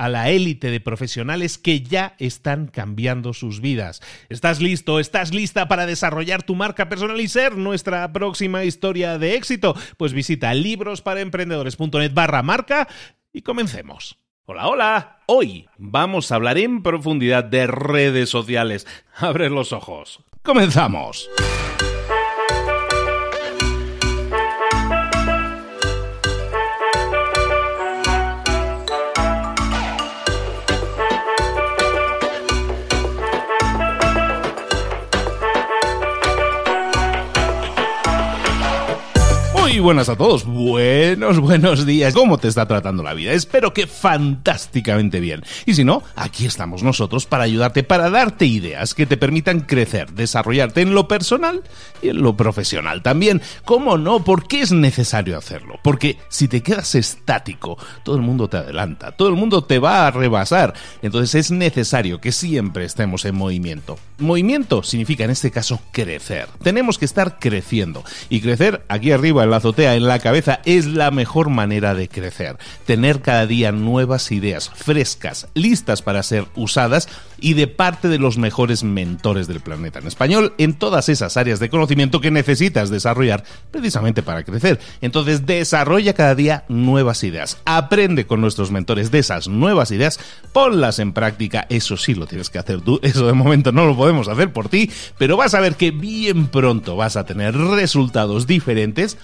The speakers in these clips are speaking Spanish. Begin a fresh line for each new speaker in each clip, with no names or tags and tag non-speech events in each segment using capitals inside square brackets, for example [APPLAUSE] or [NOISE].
a la élite de profesionales que ya están cambiando sus vidas. ¿Estás listo? ¿Estás lista para desarrollar tu marca personal y ser nuestra próxima historia de éxito? Pues visita librosparaemprendedores.net barra marca y comencemos. Hola, hola. Hoy vamos a hablar en profundidad de redes sociales. Abre los ojos. Comenzamos. Buenas a todos, buenos, buenos días. ¿Cómo te está tratando la vida? Espero que fantásticamente bien. Y si no, aquí estamos nosotros para ayudarte, para darte ideas que te permitan crecer, desarrollarte en lo personal y en lo profesional también. ¿Cómo no? ¿Por qué es necesario hacerlo? Porque si te quedas estático, todo el mundo te adelanta, todo el mundo te va a rebasar. Entonces es necesario que siempre estemos en movimiento. Movimiento significa en este caso crecer. Tenemos que estar creciendo. Y crecer aquí arriba en la en la cabeza es la mejor manera de crecer. Tener cada día nuevas ideas frescas, listas para ser usadas y de parte de los mejores mentores del planeta en español en todas esas áreas de conocimiento que necesitas desarrollar precisamente para crecer. Entonces desarrolla cada día nuevas ideas. Aprende con nuestros mentores de esas nuevas ideas, ponlas en práctica. Eso sí lo tienes que hacer tú. [LAUGHS] Eso de momento no lo podemos hacer por ti, pero vas a ver que bien pronto vas a tener resultados diferentes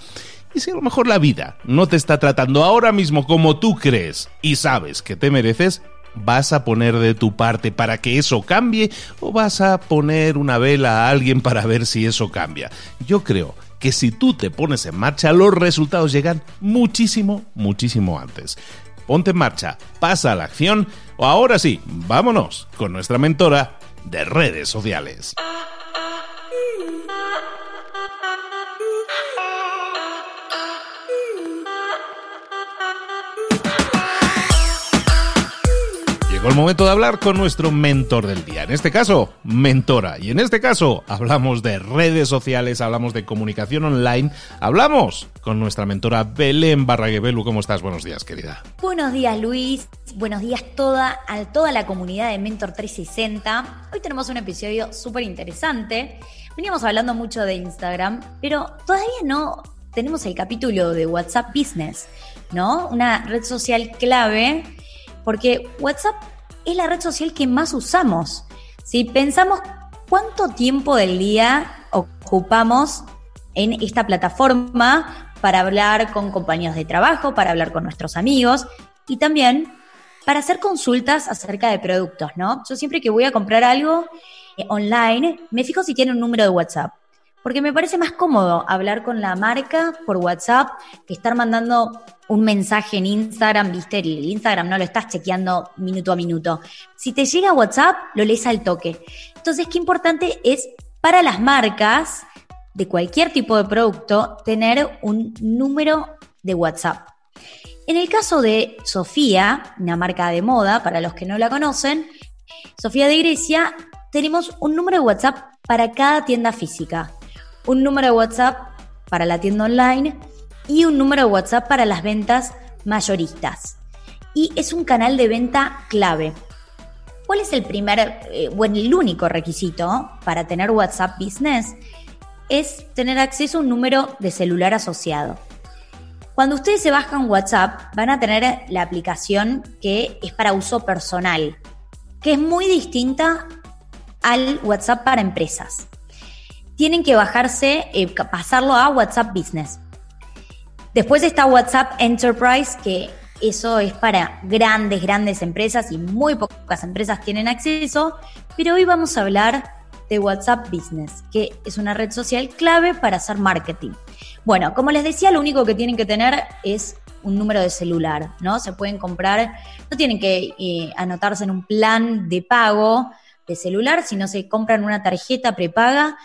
y si a lo mejor la vida no te está tratando ahora mismo como tú crees y sabes que te mereces, ¿Vas a poner de tu parte para que eso cambie o vas a poner una vela a alguien para ver si eso cambia? Yo creo que si tú te pones en marcha, los resultados llegan muchísimo, muchísimo antes. Ponte en marcha, pasa a la acción o ahora sí, vámonos con nuestra mentora de redes sociales. El momento de hablar con nuestro mentor del día. En este caso, mentora. Y en este caso, hablamos de redes sociales, hablamos de comunicación online, hablamos con nuestra mentora Belén Barraguebelu. ¿Cómo estás? Buenos días, querida.
Buenos días, Luis. Buenos días a toda la comunidad de Mentor 360. Hoy tenemos un episodio súper interesante. Veníamos hablando mucho de Instagram, pero todavía no tenemos el capítulo de WhatsApp Business, ¿no? Una red social clave porque WhatsApp es la red social que más usamos. Si pensamos cuánto tiempo del día ocupamos en esta plataforma para hablar con compañeros de trabajo, para hablar con nuestros amigos y también para hacer consultas acerca de productos, ¿no? Yo siempre que voy a comprar algo eh, online, me fijo si tiene un número de WhatsApp porque me parece más cómodo hablar con la marca por WhatsApp que estar mandando un mensaje en Instagram, viste, el Instagram no lo estás chequeando minuto a minuto. Si te llega WhatsApp, lo lees al toque. Entonces, qué importante es para las marcas de cualquier tipo de producto tener un número de WhatsApp. En el caso de Sofía, una marca de moda, para los que no la conocen, Sofía de Grecia, tenemos un número de WhatsApp para cada tienda física, un número de WhatsApp para la tienda online y un número de WhatsApp para las ventas mayoristas. Y es un canal de venta clave. ¿Cuál es el primer, eh, bueno, el único requisito para tener WhatsApp Business? Es tener acceso a un número de celular asociado. Cuando ustedes se bajan WhatsApp, van a tener la aplicación que es para uso personal, que es muy distinta al WhatsApp para empresas. Tienen que bajarse, eh, pasarlo a WhatsApp Business. Después está WhatsApp Enterprise, que eso es para grandes, grandes empresas y muy pocas empresas tienen acceso, pero hoy vamos a hablar de WhatsApp Business, que es una red social clave para hacer marketing. Bueno, como les decía, lo único que tienen que tener es un número de celular, ¿no? Se pueden comprar, no tienen que eh, anotarse en un plan de pago de celular, sino se compran una tarjeta prepaga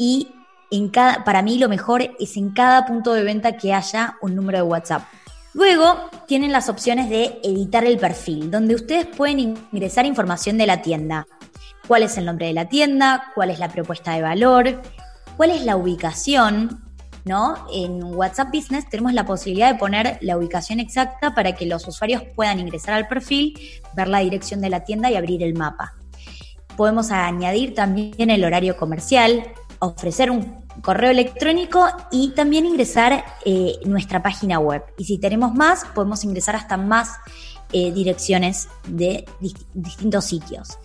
y en cada, para mí lo mejor es en cada punto de venta que haya un número de WhatsApp. Luego tienen las opciones de editar el perfil, donde ustedes pueden ingresar información de la tienda. ¿Cuál es el nombre de la tienda? ¿Cuál es la propuesta de valor? ¿Cuál es la ubicación? ¿No? En WhatsApp Business tenemos la posibilidad de poner la ubicación exacta para que los usuarios puedan ingresar al perfil, ver la dirección de la tienda y abrir el mapa. Podemos añadir también el horario comercial, ofrecer un correo electrónico y también ingresar eh, nuestra página web. Y si tenemos más, podemos ingresar hasta más eh, direcciones de distintos sitios.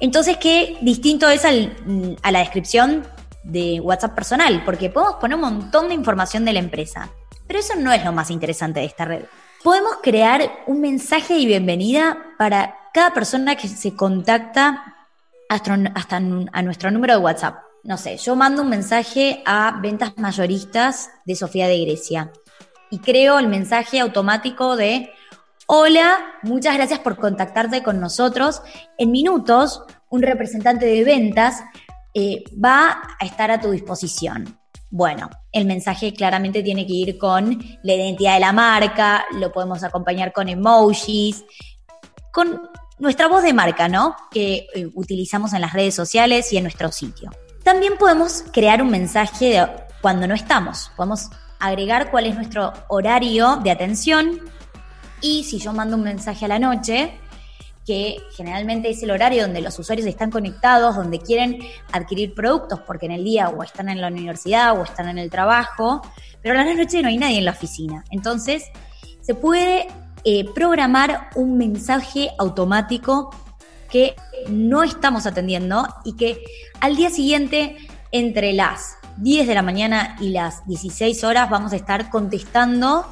Entonces, ¿qué distinto es a la descripción de WhatsApp personal? Porque podemos poner un montón de información de la empresa. Pero eso no es lo más interesante de esta red. Podemos crear un mensaje de bienvenida para cada persona que se contacta hasta, hasta a nuestro número de WhatsApp no sé, yo mando un mensaje a ventas mayoristas de Sofía de Grecia y creo el mensaje automático de, hola, muchas gracias por contactarte con nosotros. En minutos, un representante de ventas eh, va a estar a tu disposición. Bueno, el mensaje claramente tiene que ir con la identidad de la marca, lo podemos acompañar con emojis, con nuestra voz de marca, ¿no? Que eh, utilizamos en las redes sociales y en nuestro sitio. También podemos crear un mensaje cuando no estamos. Podemos agregar cuál es nuestro horario de atención y si yo mando un mensaje a la noche, que generalmente es el horario donde los usuarios están conectados, donde quieren adquirir productos, porque en el día o están en la universidad o están en el trabajo, pero a la noche no hay nadie en la oficina. Entonces, se puede eh, programar un mensaje automático que no estamos atendiendo y que al día siguiente, entre las 10 de la mañana y las 16 horas, vamos a estar contestando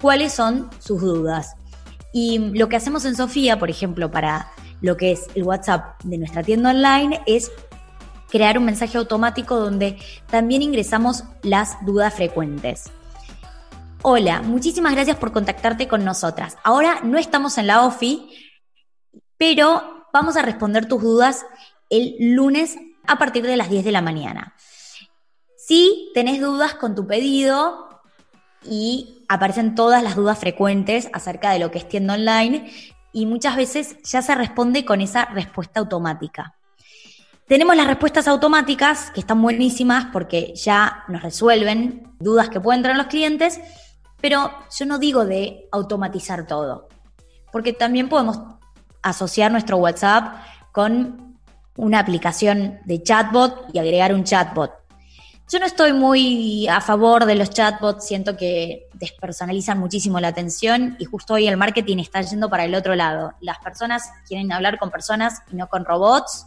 cuáles son sus dudas. Y lo que hacemos en Sofía, por ejemplo, para lo que es el WhatsApp de nuestra tienda online, es crear un mensaje automático donde también ingresamos las dudas frecuentes. Hola, muchísimas gracias por contactarte con nosotras. Ahora no estamos en la OFI, pero vamos a responder tus dudas el lunes a partir de las 10 de la mañana. Si tenés dudas con tu pedido y aparecen todas las dudas frecuentes acerca de lo que es tienda online y muchas veces ya se responde con esa respuesta automática. Tenemos las respuestas automáticas que están buenísimas porque ya nos resuelven dudas que pueden tener los clientes, pero yo no digo de automatizar todo, porque también podemos asociar nuestro WhatsApp con una aplicación de chatbot y agregar un chatbot. Yo no estoy muy a favor de los chatbots, siento que despersonalizan muchísimo la atención y justo hoy el marketing está yendo para el otro lado. Las personas quieren hablar con personas y no con robots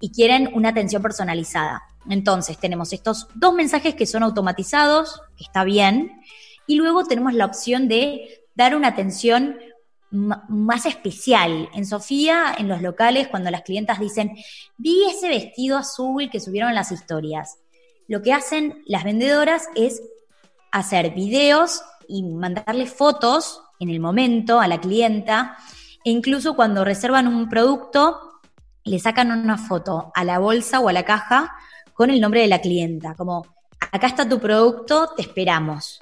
y quieren una atención personalizada. Entonces tenemos estos dos mensajes que son automatizados, que está bien, y luego tenemos la opción de dar una atención más especial. En Sofía, en los locales, cuando las clientas dicen, vi ese vestido azul que subieron las historias, lo que hacen las vendedoras es hacer videos y mandarle fotos en el momento a la clienta e incluso cuando reservan un producto, le sacan una foto a la bolsa o a la caja con el nombre de la clienta, como acá está tu producto, te esperamos.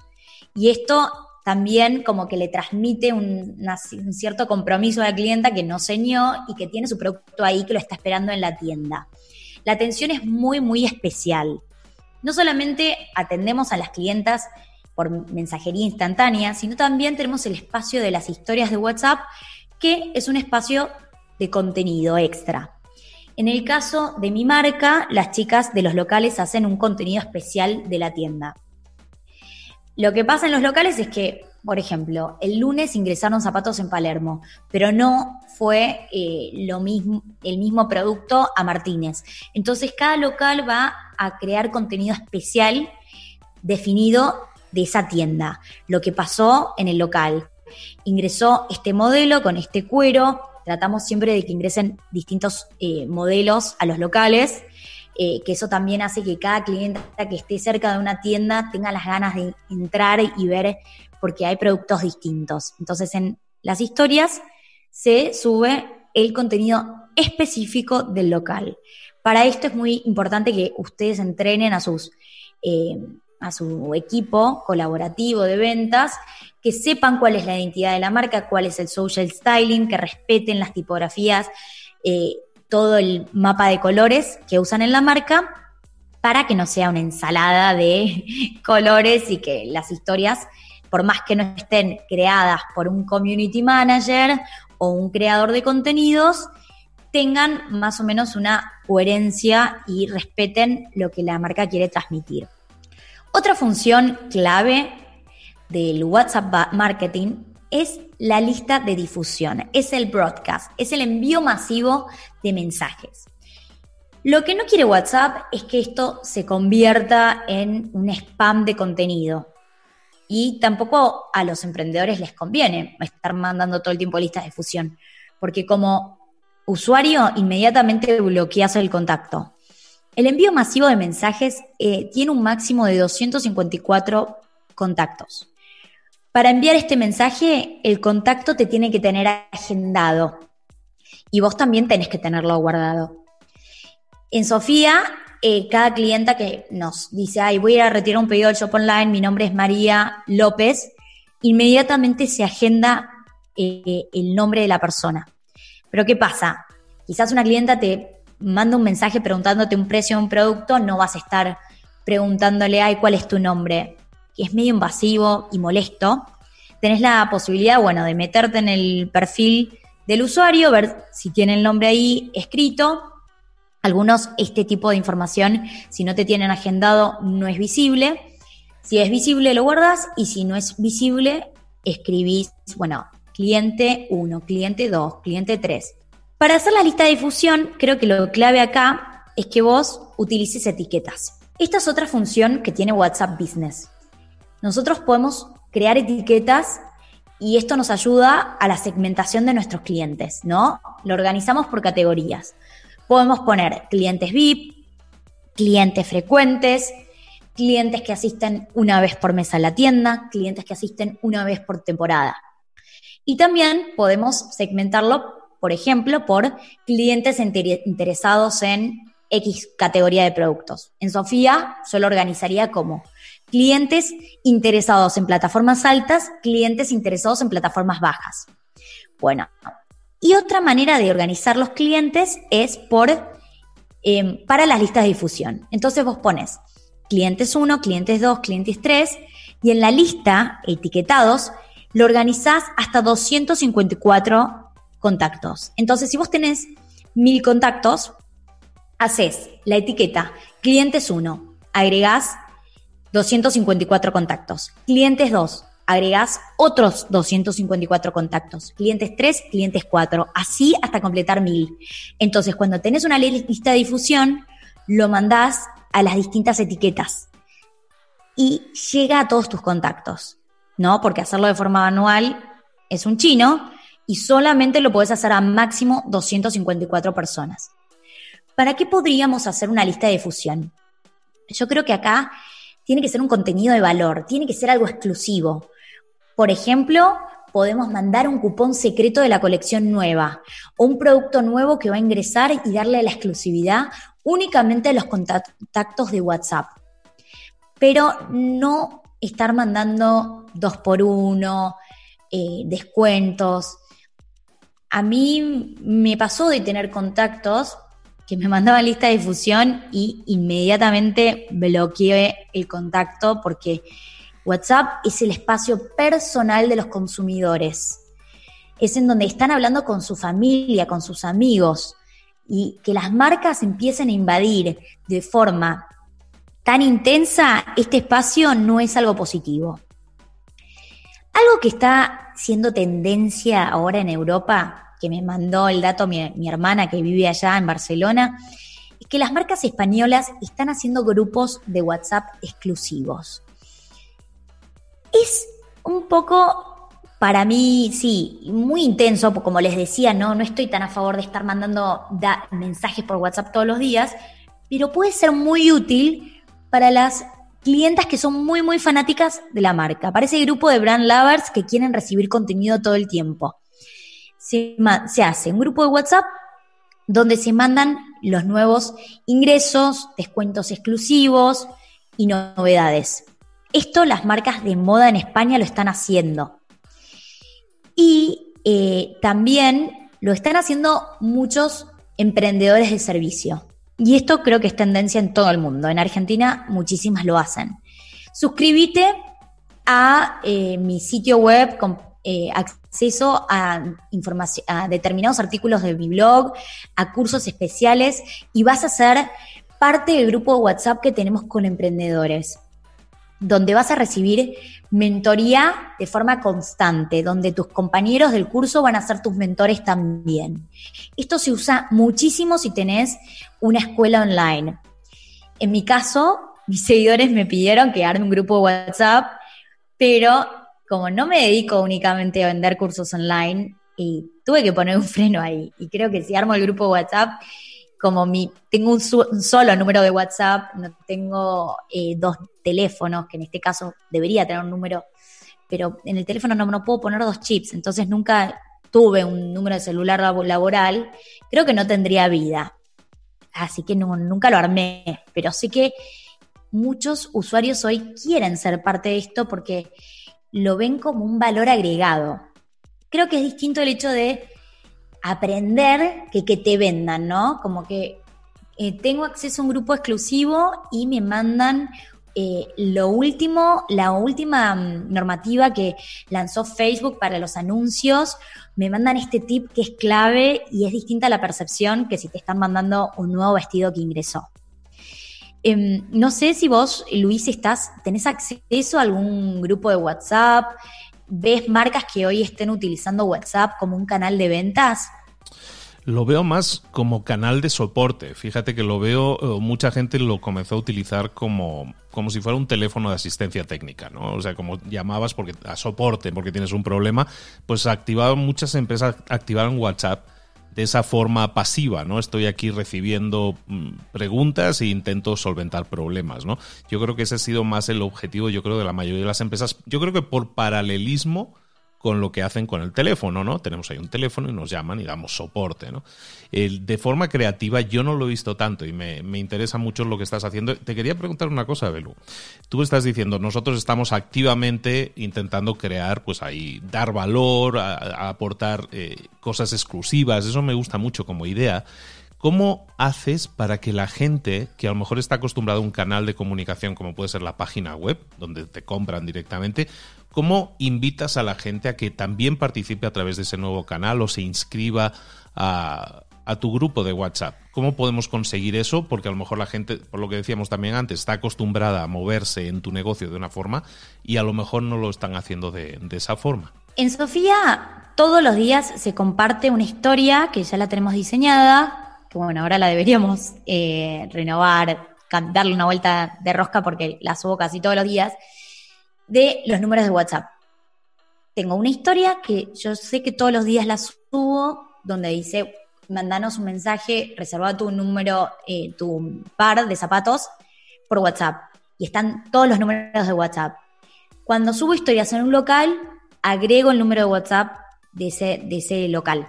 Y esto también como que le transmite un, cierto compromiso a la clienta que no señó y que tiene su producto ahí que lo está esperando en la tienda. La atención es muy, muy especial. No solamente atendemos a las clientas por mensajería instantánea, sino también tenemos el espacio de las historias de WhatsApp, que es un espacio de contenido extra. En el caso de mi marca, las chicas de los locales hacen un contenido especial de la tienda. Lo que pasa en los locales es que, por ejemplo, el lunes ingresaron zapatos en Palermo, pero no fue eh, lo mismo, el mismo producto a Martínez. Entonces, cada local va a crear contenido especial definido de esa tienda. Lo que pasó en el local. Ingresó este modelo con este cuero, tratamos siempre de que ingresen distintos eh, modelos a los locales, eh, que eso también hace que cada cliente que esté cerca de una tienda tenga las ganas de entrar y ver porque hay productos distintos. Entonces en las historias se sube el contenido específico del local. Para esto es muy importante que ustedes entrenen a sus eh, a su equipo colaborativo de ventas, que sepan cuál es la identidad de la marca, cuál es el social styling, que respeten las tipografías, eh, todo el mapa de colores que usan en la marca, para que no sea una ensalada de [LAUGHS] colores y que las historias, por más que no estén creadas por un community manager o un creador de contenidos, tengan más o menos una coherencia y respeten lo que la marca quiere transmitir. Otra función clave del WhatsApp Marketing es la lista de difusión, es el broadcast, es el envío masivo de mensajes. Lo que no quiere WhatsApp es que esto se convierta en un spam de contenido. Y tampoco a los emprendedores les conviene estar mandando todo el tiempo listas de difusión, porque como usuario inmediatamente bloqueas el contacto. El envío masivo de mensajes eh, tiene un máximo de 254 contactos. Para enviar este mensaje, el contacto te tiene que tener agendado y vos también tenés que tenerlo guardado. En Sofía, eh, cada clienta que nos dice, ay, voy a, retirar un pedido del shop online, mi nombre es María López, inmediatamente se agenda eh, el nombre de la persona. Pero ¿qué pasa? Quizás una clienta te manda un mensaje preguntándote un precio de un producto, no vas a estar preguntándole, ay, ¿cuál es tu nombre? Que es medio invasivo y molesto. Tenés la posibilidad, bueno, de meterte en el perfil del usuario, ver si tiene el nombre ahí escrito. Algunos, este tipo de información, si no te tienen agendado, no es visible. Si es visible, lo guardas y si no es visible, escribís, bueno, cliente 1, cliente 2, cliente 3. Para hacer la lista de difusión, creo que lo clave acá es que vos utilices etiquetas. Esta es otra función que tiene WhatsApp Business. Nosotros podemos crear etiquetas y esto nos ayuda a la segmentación de nuestros clientes, ¿no? Lo organizamos por categorías. Podemos poner clientes VIP, clientes frecuentes, clientes que asisten una vez por mes a la tienda, clientes que asisten una vez por temporada. Y también podemos segmentarlo por ejemplo, por clientes interesados en X categoría de productos. En Sofía yo lo organizaría como clientes interesados en plataformas altas, clientes interesados en plataformas bajas. Bueno, y otra manera de organizar los clientes es por em, para las listas de difusión. Entonces vos pones clientes 1, clientes 2, clientes 3 y en la lista etiquetados lo organizás hasta 254 contactos. Entonces, si vos tenés mil contactos, haces la etiqueta clientes 1, agregás 254 contactos. Clientes 2, agregás otros 254 contactos. Clientes 3, clientes 4, así hasta completar mil. Entonces, cuando tenés una lista de difusión, lo mandás a las distintas etiquetas y llega a todos tus contactos, ¿no? Porque hacerlo de forma manual es un chino y solamente lo puedes hacer a máximo 254 personas. ¿Para qué podríamos hacer una lista de difusión? Yo creo que acá tiene que ser un contenido de valor, tiene que ser algo exclusivo. Por ejemplo, podemos mandar un cupón secreto de la colección nueva o un producto nuevo que va a ingresar y darle la exclusividad únicamente a los contactos de WhatsApp. pero no estar mandando dos por uno, eh, descuentos. A mí me pasó de tener contactos que me mandaban lista de difusión y inmediatamente bloqueé el contacto porque WhatsApp es el espacio personal de los consumidores. Es en donde están hablando con su familia, con sus amigos, y que las marcas empiecen a invadir de forma tan intensa este espacio no es algo positivo. Algo que está siendo tendencia ahora en Europa, que me mandó el dato mi, mi hermana que vive allá en Barcelona, es que las marcas españolas están haciendo grupos de WhatsApp exclusivos. Es un poco, para mí, sí, muy intenso, como les decía, no, no estoy tan a favor de estar mandando mensajes por WhatsApp todos los días, pero puede ser muy útil para las clientas que son muy, muy fanáticas de la marca. Para ese grupo de brand lovers que quieren recibir contenido todo el tiempo. Se, hace un grupo de WhatsApp donde se mandan los nuevos ingresos, descuentos exclusivos y novedades. Esto las marcas de moda en España lo están haciendo. Y eh, también lo están haciendo muchos emprendedores de servicio. Y esto creo que es tendencia en todo el mundo. En Argentina muchísimas lo hacen. Suscríbete a eh, mi sitio web con eh, acceso a, a determinados artículos de mi blog, a cursos especiales y vas a ser parte del grupo de WhatsApp que tenemos con emprendedores donde vas a recibir mentoría de forma constante, donde tus compañeros del curso van a ser tus mentores también. Esto se usa muchísimo si tenés una escuela online. En mi caso, mis seguidores me pidieron que arme un grupo de WhatsApp, pero como no me dedico únicamente a vender cursos online, y tuve que poner un [LAUGHS] freno ahí. Y creo que si armo el grupo WhatsApp, como mi, tengo un, solo número de WhatsApp, no tengo eh, dos teléfonos, que en este caso debería tener un número, pero en el teléfono no, no puedo poner dos chips, entonces nunca tuve un número de celular laboral, creo que no tendría vida. Así que nunca lo armé, pero sé que muchos usuarios hoy quieren ser parte de esto porque lo ven como un valor agregado. Creo que es distinto el hecho de aprender que te vendan, ¿no? Como que eh, tengo acceso a un grupo exclusivo y me mandan eh, lo último, la última mm, normativa que lanzó Facebook para los anuncios, me mandan este tip que es clave y es distinta a la percepción que si te están mandando un nuevo vestido que ingresó. Em, no sé si vos, Luis, estás, tenés acceso a algún grupo de WhatsApp, ¿Ves marcas que hoy estén utilizando WhatsApp como un canal de ventas?
Lo veo más como canal de soporte. Fíjate que lo veo, eh, mucha gente lo comenzó a utilizar como, como si fuera un teléfono de asistencia técnica, ¿no? O sea, como llamabas porque a soporte porque tienes un problema, pues activaban muchas empresas activaron WhatsApp de esa forma pasiva, ¿no? Estoy aquí recibiendo mm, preguntas e intento solventar problemas, ¿no? Yo creo que ese ha sido más el objetivo, yo creo, de la mayoría de las empresas. Yo creo que por paralelismo con lo que hacen con el teléfono, ¿no? Tenemos ahí un teléfono y nos llaman y damos soporte, ¿no? de forma creativa yo no lo he visto tanto y me, interesa mucho lo que estás haciendo. Te quería preguntar una cosa, Belu. Tú estás diciendo, nosotros estamos activamente intentando crear, pues ahí, dar valor, aportar eh, cosas exclusivas, eso me gusta mucho como idea. ¿Cómo haces para que la gente que a lo mejor está acostumbrada a un canal de comunicación como puede ser la página web, donde te compran directamente, ¿Cómo invitas a la gente a que también participe a través de ese nuevo canal o se inscriba a, tu grupo de WhatsApp? ¿Cómo podemos conseguir eso? Porque a lo mejor la gente, por lo que decíamos también antes, está acostumbrada a moverse en tu negocio de una forma y a lo mejor no lo están haciendo de, esa forma.
En Sofía, todos los días se comparte una historia que ya la tenemos diseñada, que bueno, ahora la deberíamos eh, renovar, darle una vuelta de rosca porque la subo casi todos los días de los números de WhatsApp. Tengo una historia que yo sé que todos los días la subo, donde dice, mandanos un mensaje, reserva tu número, eh, tu par de zapatos por WhatsApp. Y están todos los números de WhatsApp. Cuando subo historias en un local, agrego el número de WhatsApp de ese, de ese local.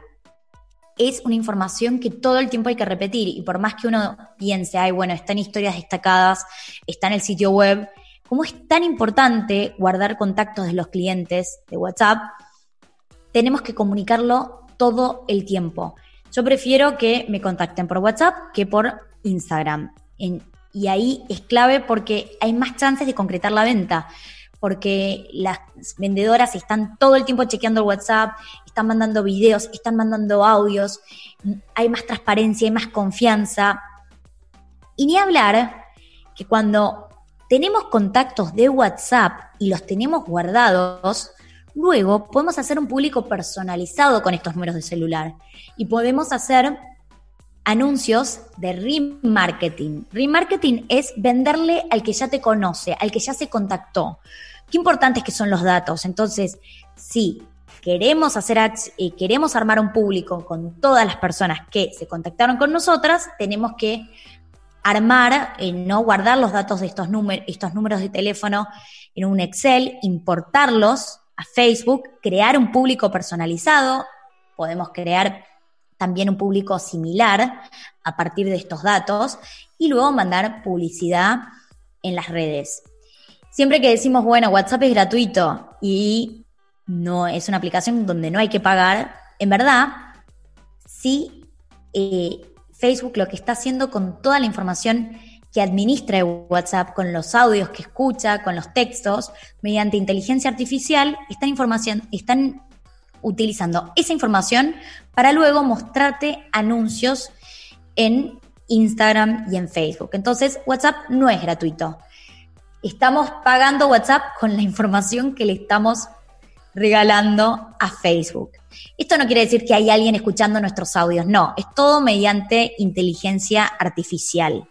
Es una información que todo el tiempo hay que repetir y por más que uno piense, ay, bueno, están historias destacadas, está en el sitio web, como es tan importante guardar contactos de los clientes de WhatsApp, tenemos que comunicarlo todo el tiempo. Yo prefiero que me contacten por WhatsApp que por Instagram. y ahí es clave porque hay más chances de concretar la venta porque las vendedoras están todo el tiempo chequeando el WhatsApp, están mandando videos, están mandando audios, hay más transparencia, hay más confianza. Y ni hablar que cuando tenemos contactos de WhatsApp y los tenemos guardados, luego podemos hacer un público personalizado con estos números de celular y podemos hacer anuncios de remarketing. Remarketing es venderle al que ya te conoce, al que ya se contactó. Qué importantes que son los datos. Entonces, si queremos hacer eh, queremos armar un público con todas las personas que se contactaron con nosotras, tenemos que armar, eh, no guardar los datos de estos, números, estos números de teléfono en un Excel, importarlos a Facebook, crear un público personalizado, podemos crear también un público similar a partir de estos datos y luego mandar publicidad en las redes. Siempre que decimos, bueno, WhatsApp es gratuito y no es una aplicación donde no hay que pagar, en verdad, sí, eh, Facebook lo que está haciendo con toda la información que administra WhatsApp, con los audios que escucha, con los textos, mediante inteligencia artificial, esta información, están utilizando esa información para luego mostrarte anuncios en Instagram y en Facebook. Entonces, WhatsApp no es gratuito estamos pagando WhatsApp con la información que le estamos regalando a Facebook. Esto no quiere decir que hay alguien escuchando nuestros audios, no, es todo mediante inteligencia artificial.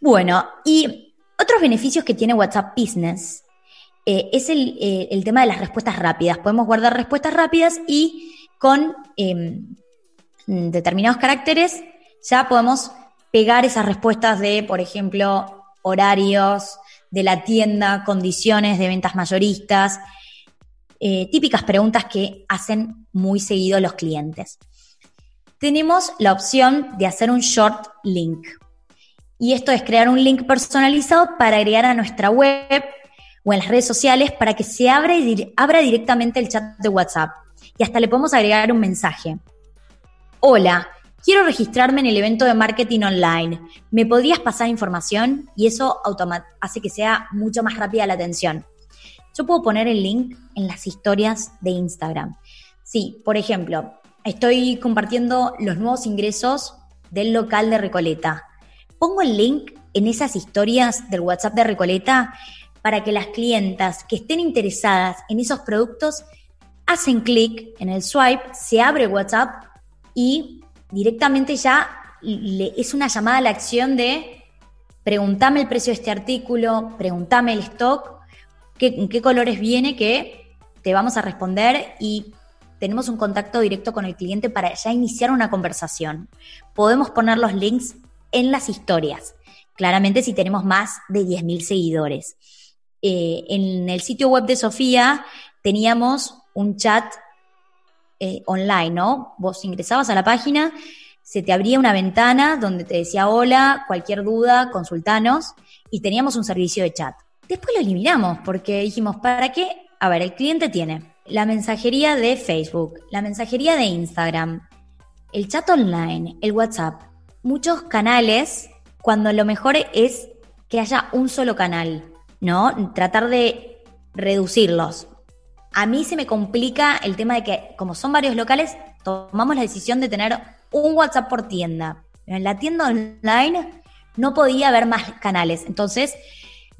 Bueno, y otros beneficios que tiene WhatsApp Business eh, es eh, el, tema de las respuestas rápidas. Podemos guardar respuestas rápidas y con em, determinados caracteres ya podemos pegar esas respuestas de, por ejemplo, horarios, de la tienda, condiciones de ventas mayoristas, eh, típicas preguntas que hacen muy seguido los clientes. Tenemos la opción de hacer un short link. Y esto es crear un link personalizado para agregar a nuestra web o en las redes sociales para que se abra, abra directamente el chat de WhatsApp. Y hasta le podemos agregar un mensaje. Hola, quiero registrarme en el evento de marketing online. ¿Me podrías pasar información? Y eso hace que sea mucho más rápida la atención. Yo puedo poner el link en las historias de Instagram. Sí, por ejemplo, estoy compartiendo los nuevos ingresos del local de Recoleta. Pongo el link en esas historias del WhatsApp de Recoleta para que las clientas que estén interesadas en esos productos hacen clic en el swipe, se abre WhatsApp y directamente ya es una llamada a la acción de preguntame el precio de este artículo, preguntame el stock, qué, qué colores viene, que te vamos a responder y tenemos un contacto directo con el cliente para ya iniciar una conversación. Podemos poner los links en las historias, claramente si tenemos más de 10.000 seguidores. Eh, en el sitio web de Sofía teníamos un chat eh, online, ¿no? Vos ingresabas a la página, se te abría una ventana donde te decía hola, cualquier duda, consultanos, y teníamos un servicio de chat. Después lo eliminamos porque dijimos, ¿para qué? A ver, el cliente tiene la mensajería de Facebook, la mensajería de Instagram, el chat online, el WhatsApp, muchos canales, cuando lo mejor es que haya un solo canal, ¿no? Tratar de reducirlos. A mí se me complica el tema de que, como son varios locales, tomamos la decisión de tener un WhatsApp por tienda. en la tienda online no podía haber más canales. Entonces,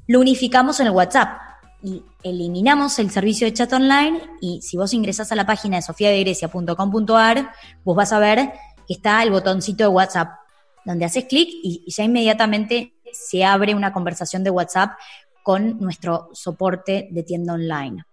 lo unificamos en el WhatsApp y eliminamos el servicio de chat online. Y si vos ingresás a la página de sofiadegrecia.com.ar, vos vas a ver que está el botoncito de WhatsApp, donde haces clic y ya inmediatamente se abre una conversación de WhatsApp con nuestro soporte de tienda online.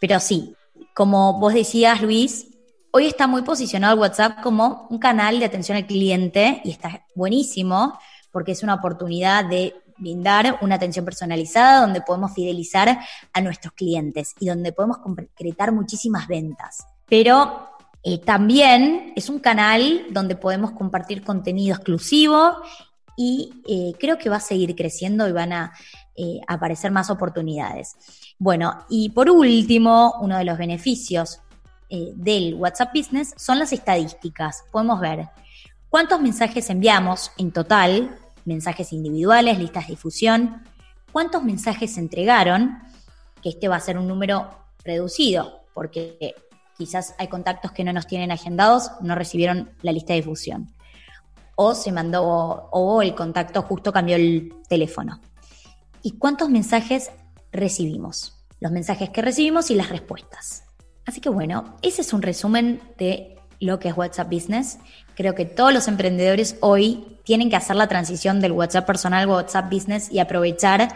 Pero sí, como vos decías, Luis, hoy está muy posicionado el WhatsApp como un canal de atención al cliente y está buenísimo porque es una oportunidad de brindar una atención personalizada donde podemos fidelizar a nuestros clientes y donde podemos concretar muchísimas ventas. Pero eh, también es un canal donde podemos compartir contenido exclusivo y eh, creo que va a seguir creciendo y van a eh, aparecer más oportunidades. Bueno, y por último, uno de los beneficios del WhatsApp Business son las estadísticas. Podemos ver cuántos mensajes enviamos en total, mensajes individuales, listas de difusión, cuántos mensajes se entregaron, que este va a ser un número reducido, porque quizás hay contactos que no nos tienen agendados, no recibieron la lista de difusión. O se mandó, o el contacto justo cambió el teléfono. ¿Y cuántos mensajes recibimos? Los mensajes que recibimos y las respuestas. Así que bueno, ese es un resumen de lo que es WhatsApp Business. Creo que todos los emprendedores hoy tienen que hacer la transición del WhatsApp personal al WhatsApp Business y aprovechar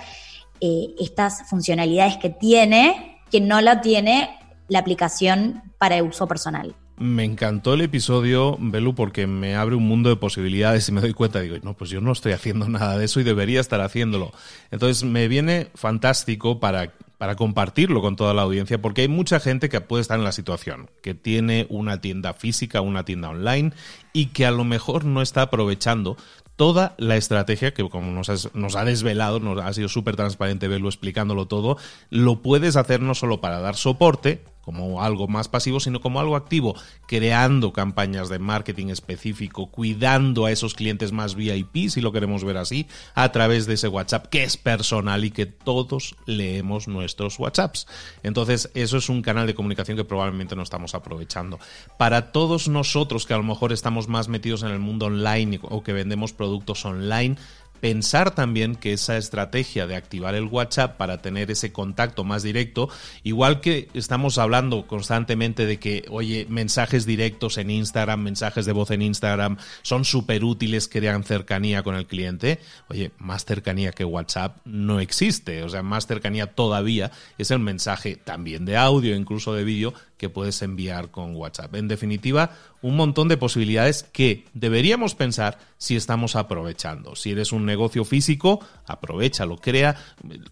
eh, estas funcionalidades que tiene, que no la tiene la aplicación para uso personal.
Me encantó el episodio, Belu, porque me abre un mundo de posibilidades y me doy cuenta, digo, no, pues yo no estoy haciendo [LAUGHS] nada de eso y debería estar haciéndolo. Entonces me viene fantástico para, para compartirlo con toda la audiencia, porque hay mucha gente que puede estar en la situación, que tiene una tienda física, una tienda online y que a lo mejor no está aprovechando toda la estrategia que como nos, nos ha desvelado, nos ha sido súper transparente verlo explicándolo todo, lo puedes hacer no solo para dar soporte, como algo más pasivo, sino como algo activo, creando campañas de marketing específico, cuidando a esos clientes más VIP, si lo queremos ver así, a través de ese WhatsApp que es personal y que todos leemos nuestros WhatsApps. Entonces, eso es un canal de comunicación que probablemente no estamos aprovechando. Para todos nosotros que a lo mejor estamos más metidos en el mundo online o que vendemos productos online, pensar también que esa estrategia de activar el WhatsApp para tener ese contacto más directo, igual que estamos hablando constantemente de que, oye, mensajes directos en Instagram, mensajes de voz en Instagram son súper útiles, crean cercanía con el cliente, oye, más cercanía que WhatsApp no existe, o sea, más cercanía todavía es el mensaje también de audio, incluso de vídeo, que puedes enviar con WhatsApp. En definitiva, un montón de posibilidades que deberíamos pensar si estamos aprovechando. Si eres un negocio físico, aprovechalo, crea,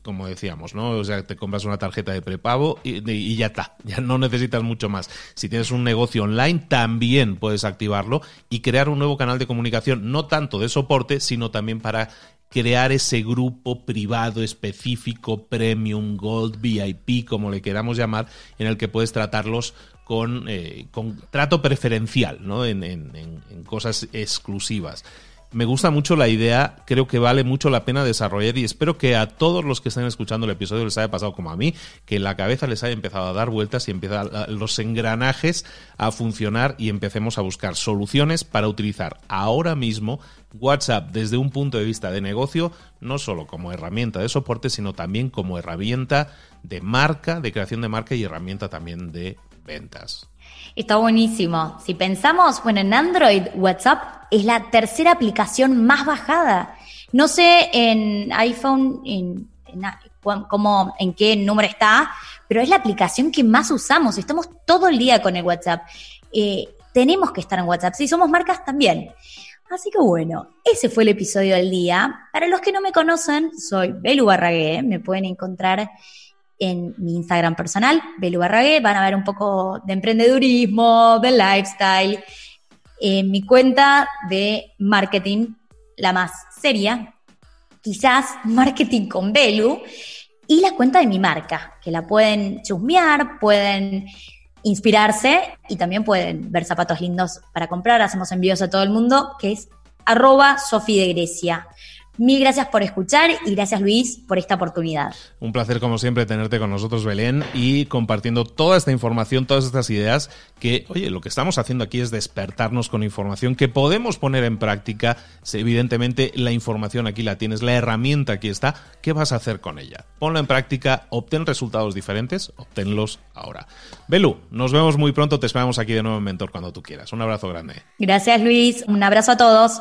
como decíamos, ¿no? O sea, te compras una tarjeta de prepago y, y ya está, [LAUGHS] ya no necesitas mucho más. Si tienes un negocio online, también puedes activarlo y crear un nuevo canal de comunicación, no tanto de soporte, sino también para crear ese grupo privado específico, premium, gold, VIP, como le queramos llamar, en el que puedes tratarlos con, eh, con trato preferencial, ¿no? En, en, cosas exclusivas. Me gusta mucho la idea, creo que vale mucho la pena desarrollar y espero que a todos los que estén escuchando el episodio les haya pasado como a mí, que la cabeza les haya empezado a dar vueltas y empiezan los engranajes a funcionar y empecemos a buscar soluciones para utilizar ahora mismo WhatsApp desde un punto de vista de negocio, no solo como herramienta de soporte, sino también como herramienta de marca, de creación de marca y herramienta también de ventas.
Está buenísimo. Si pensamos, bueno, en Android, WhatsApp es la tercera aplicación más bajada. No sé en iPhone en, en qué número está, pero es la aplicación que más usamos. Estamos todo el día con el WhatsApp. Eh, tenemos que estar en WhatsApp. Si somos marcas, también. Así que bueno, ese fue el episodio del día. Para los que no me conocen, soy Belu Barragué. Me pueden encontrar en mi Instagram personal, Belu Barragué. Van a ver un poco de emprendedurismo, de lifestyle. En mi cuenta de marketing, la más seria, quizás marketing con Belu. Y la cuenta de mi marca, que la pueden chusmear, pueden inspirarse y también pueden ver zapatos lindos para comprar. Hacemos envíos a todo el mundo, que es arroba Sofi de Grecia. Mil gracias por escuchar y gracias Luis por esta oportunidad.
Un placer como siempre tenerte con nosotros Belén y compartiendo toda esta información, todas estas ideas que, oye, lo que estamos haciendo aquí es despertarnos con información que podemos poner en práctica. Evidentemente la información aquí la tienes, la herramienta aquí está. ¿Qué vas a hacer con ella? Ponla en práctica, obtén resultados diferentes, obténlos ahora. Belu, nos vemos muy pronto, te esperamos aquí de nuevo en Mentor cuando tú quieras. Un abrazo grande.
Gracias Luis, un abrazo a todos.